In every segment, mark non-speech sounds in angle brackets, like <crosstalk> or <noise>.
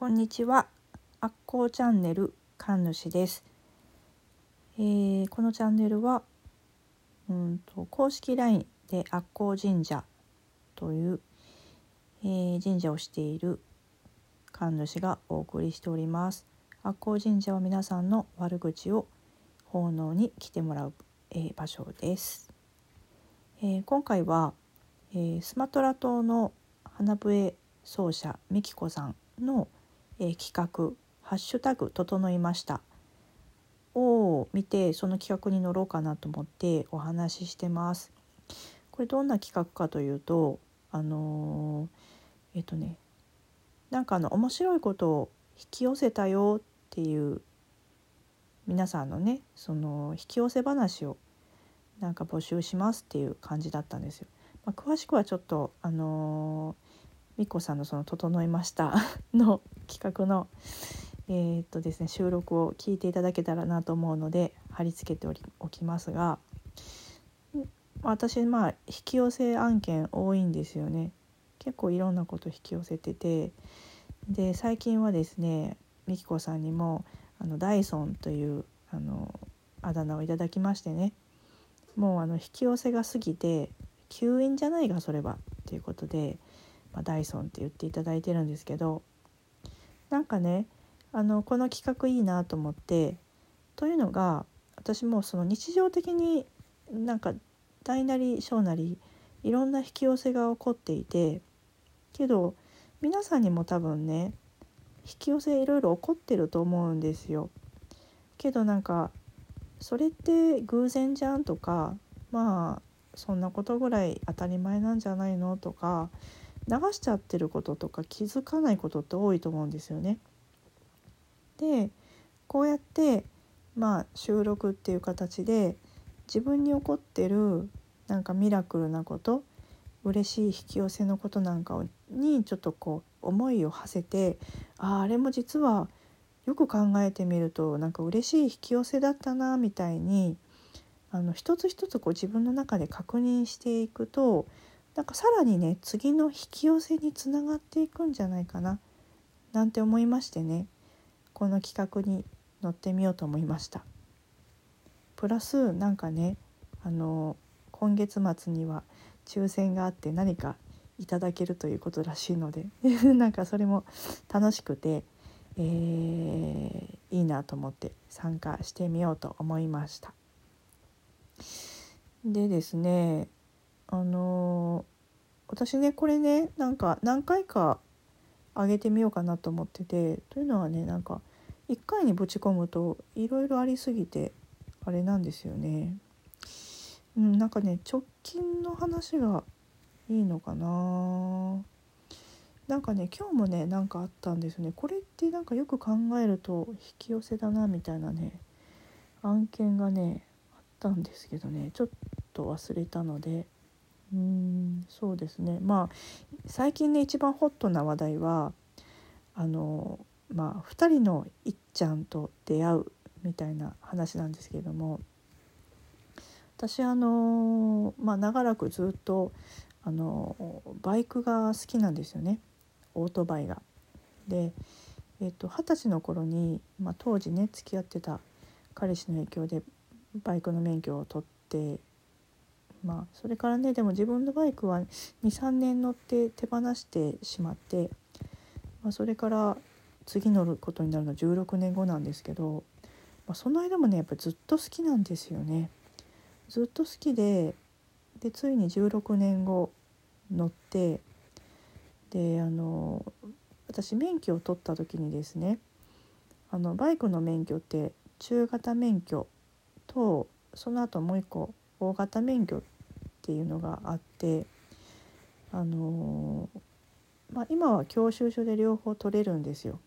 こんにちは。アッコーチャンネル神主です。えーこのチャンネルはうんと公式 LINE でアッコー神社という、えー神社をしている神主がお送りしております。アッコー神社は皆さんの悪口を奉納に来てもらう、えー場所です。え今回は、えスマトラ島の花笛奏者みきこさんの、え企画「ハッシュタグ整いました」を見てその企画に乗ろうかなと思ってお話ししてます。これどんな企画かというとあのーえっとねなんかあの面白いことを引き寄せたよっていう皆さんのねその引き寄せ話をなんか募集しますっていう感じだったんですよ。まあ、詳しくはちょっとあのーみこさんのその「整いました <laughs>」の企画のえーっとですね収録を聞いていただけたらなと思うので貼り付けておきますが私まあ引き寄せ案件多いんですよね。結構いろんなこと引き寄せててで最近はですねみきこさんにもあのダイソンというあのあだ名をいただきましてねもうあの引き寄せが過ぎて吸引じゃないがそれはっていうことで、まあ、ダイソンって言っていただいてるんですけどなんかねあのこの企画いいなと思ってというのが私もその日常的になんか大なり小なりいろんな引き寄せが起こっていてけど皆さんにも多分ね引き寄せいろいろ起こってると思うんですよ。けどなんかそれって偶然じゃんとかまあそんなことぐらい当たり前なんじゃないのとか流しちゃってることとか気づかないことって多いと思うんですよね。でこうやってまあ収録っていう形で自分に起こってるなんかミラクルなこと嬉しい引き寄せのことなんかにちょっとこう思いを馳せてあああれも実はよく考えてみるとなんか嬉しい引き寄せだったなみたいにあの一つ一つこう自分の中で確認していくとなんかさらにね次の引き寄せにつながっていくんじゃないかななんて思いましてねこの企画に乗ってみようと思いました。プラスなんかねあの今月末には抽選があって何かいただけるということらしいので <laughs> なんかそれも楽しくて、えーいいなと思って参加してみようと思いました。でですねあの私ねこれねなんか何回か上げてみようかなと思っててというのはねなんか1回にぶち込むといろいろありすぎてあれなんですよね。うん、なんかね直近の話がいいのかな。なんかね今日もねなんかあったんですよね。これってなんかよく考えると引き寄せだなみたいなね案件がねあったんですけどね。ちょっと忘れたので。うんそうですねまあ最近ね一番ホットな話題はあのまあ2人のいっちゃんと出会うみたいな話なんですけれども私あのまあ長らくずっとあのバイクが好きなんですよねオートバイが。でえっと二十歳の頃に、まあ、当時ね付き合ってた彼氏の影響でバイクの免許を取ってまあそれからねでも自分のバイクは23年乗って手放してしまって、まあ、それから次乗ることになるのは16年後なんですけど、まあ、その間もねやっぱずっと好きなんですよね。ずっと好きででついに16年後乗ってであの私免許を取った時にですねあのバイクの免許って中型免許とその後もう一個大型免許っていうのがあってあのまあ、今は教習所で両方取れるんですよ。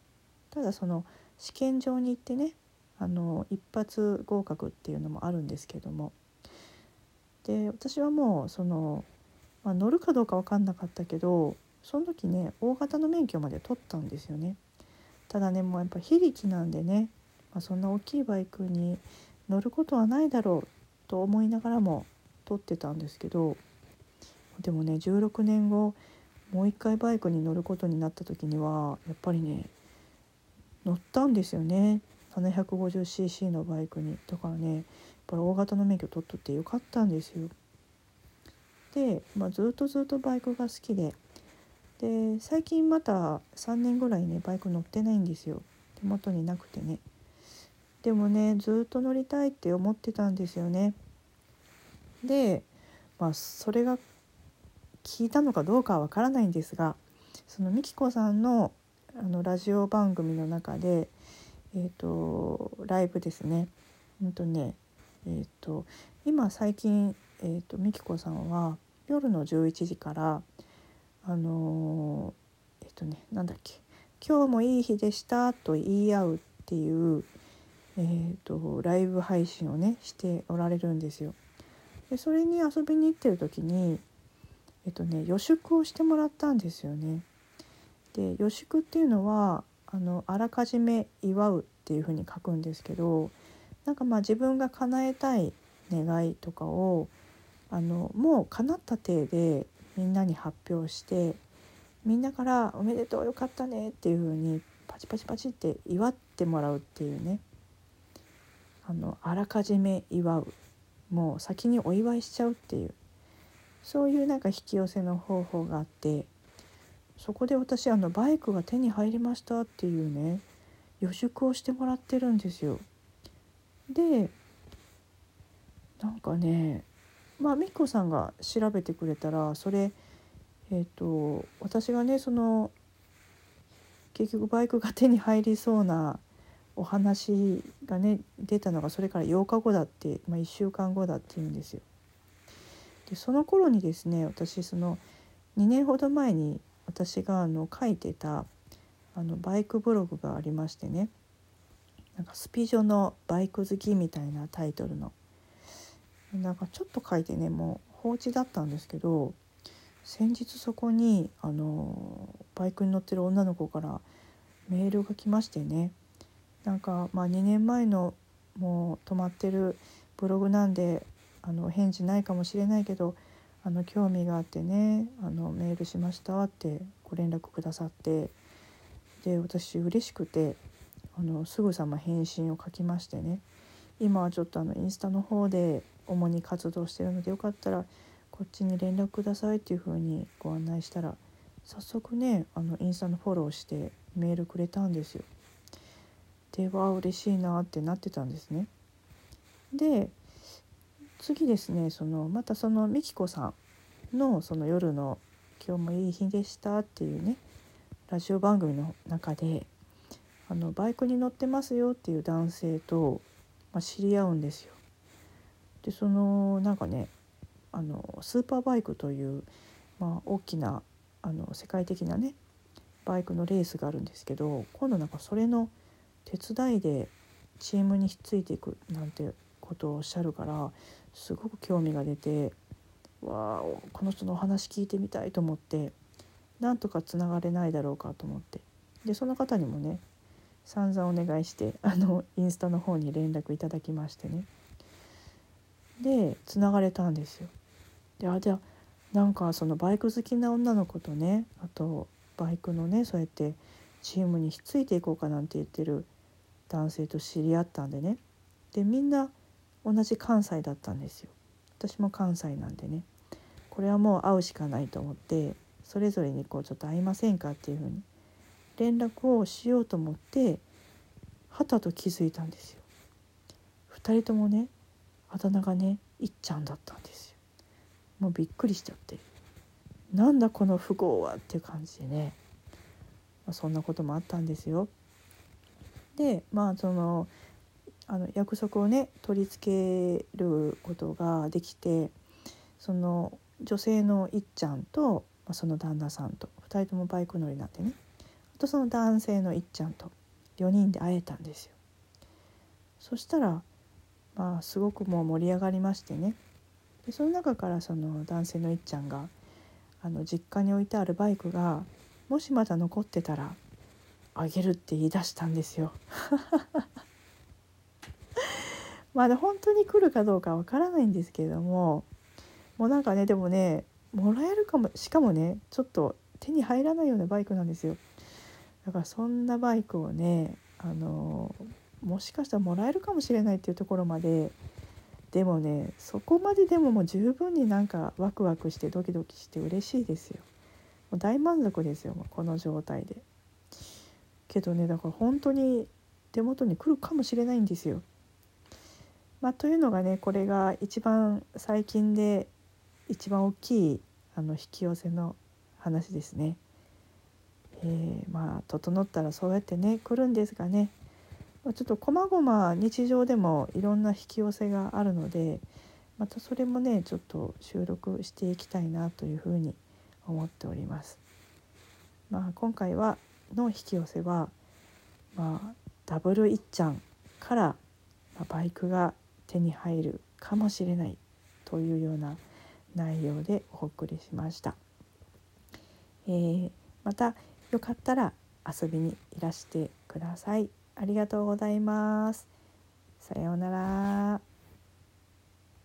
ただその試験場に行ってねあの一発合格っていうのもあるんですけどもで私はもうその、まあ、乗るかどうか分かんなかったけどその時ね大型の免許まで取ったんですよね。ただねもうやっぱ非力なんでね、まあ、そんな大きいバイクに乗ることはないだろうと思いながらも取ってたんですけどでもね16年後もう一回バイクに乗ることになった時にはやっぱりね乗ったんですよね。750cc のバイクに。だからねやっぱり大型の免許取っとってよかったんですよ。で、まあ、ずっとずっとバイクが好きで。で最近また3年ぐらいねバイク乗ってないんですよ。手元になくてね。でもねずっと乗りたいって思ってたんですよね。でまあそれが聞いたのかどうかはわからないんですがそのみきこさんのあのラジオ番組の中でえ、ー、とライブですねうんとねえ、ー、と今最近えーと、みきこさんは夜の11時からあのー、えっ、ー、とねなんだっけ「今日もいい日でした」と言い合うっていう、えーと、ライブ配信をねしておられるんですよ。でそれに遊びに行ってる時にえっ、とね予祝をしてもらったんですよね。で予祝っていうのはあのあらかじめ祝うっていうふうに書くんですけどなんかまあ自分が叶えたい願いとかをあのもう叶った体でみんなに発表してみんなから「おめでとうよかったね」っていう風にパチパチパチって祝ってもらうっていうねあのあらかじめ祝うもう先にお祝いしちゃうっていうそういうなんか引き寄せの方法があってそこで私あのバイクが手に入りましたっていうね予祝をしてもらってるんですよ。でなんかねまあみっこさんが調べてくれたらそれえっ、ー、と私がねその結局バイクが手に入りそうなお話がね出たのがそれから8日後だって、まあ、1週間後だっていうんですよ。でその頃にですね私その2年ほど前に私があの書いてたあのバイクブログがありましてねなんかスピジョのバイク好きみたいなタイトルのなんかちょっと書いてねもう放置だったんですけど先日そこにあのバイクに乗ってる女の子からメールが来ましてねなんかまあ2年前のもう止まってるブログなんであの返事ないかもしれないけどあの興味があってねあのメールしましたってご連絡くださってで私嬉しくてあのすぐさま返信を書きましてね今はちょっとあのインスタの方で主に活動してるのでよかったらこっちに連絡くださいっていう風にご案内したら早速ねあのインスタのフォローしてメールくれたんですよ。でわあ嬉しいなってなってたんですね。で次ですねそのまたそのみきこさんのその夜の「今日もいい日でした」っていうねラジオ番組の中であのバイクに乗ってますよっていう男性と、まあ、知り合うんですよ。でそのなんかねあのスーパーバイクという、まあ、大きなあの世界的なねバイクのレースがあるんですけど今度なんかそれの手伝いでチームにひっついていくなんてことをおっしゃるからすごく興味が出てわあこの人のお話聞いてみたいと思ってなんとかつながれないだろうかと思ってでその方にもね散々お願いしてあのインスタの方に連絡いただきましてねでつながれたんですよ。であじゃあなんかそのバイク好きな女の子とねあとバイクのねそうやってチームにひっついていこうかなんて言ってる男性と知り合ったんでね。でみんな同じ関西だったんですよ。私も関西なんでね。これはもう会うしかないと思ってそれぞれにこうちょっと会いませんかっていうふうに連絡をしようと思ってはたと気づいたんですよ。2人ともねあだ名がねいっちゃんだったんですよ。もうびっくりしちゃって。なんだこの富豪はっていう感じでね、まあ、そんなこともあったんですよ。でまあそのあの約束をね取り付けることができてその女性のいっちゃんと、まあ、その旦那さんと2人ともバイク乗りなんでねあとその男性のいっちゃんと4人で会えたんですよ。そしたらまあすごくもう盛り上がりましてねでその中からその男性のいっちゃんがあの実家に置いてあるバイクがもしまだ残ってたらあげるって言い出したんですよ。<laughs> まだ本当に来るかどうかわからないんですけれどももうなんかねでもねもらえるかもしかもねちょっと手に入らないようなバイクなんですよ。だからそんなバイクをねあのもしかしたらもらえるかもしれないっていうところまででもねそこまででももう十分になんかワクワクしてドキドキして嬉しいですよ。もう大満足ですよこの状態で。けどねだから本当に手元に来るかもしれないんですよ。まあ、というのがねこれが一番最近で一番大きいあの引き寄せの話ですね。えー、まあ整ったらそうやってね来るんですがね、ま、ちょっとこまごま日常でもいろんな引き寄せがあるのでまたそれもねちょっと収録していきたいなというふうに思っております。まあ、今回はの引き寄せは、まあ、ダブルいっちゃんから、まバイクが手に入るかもしれないというような内容でお送りしました。えー、またよかったら遊びにいらしてください。ありがとうございます。さようなら。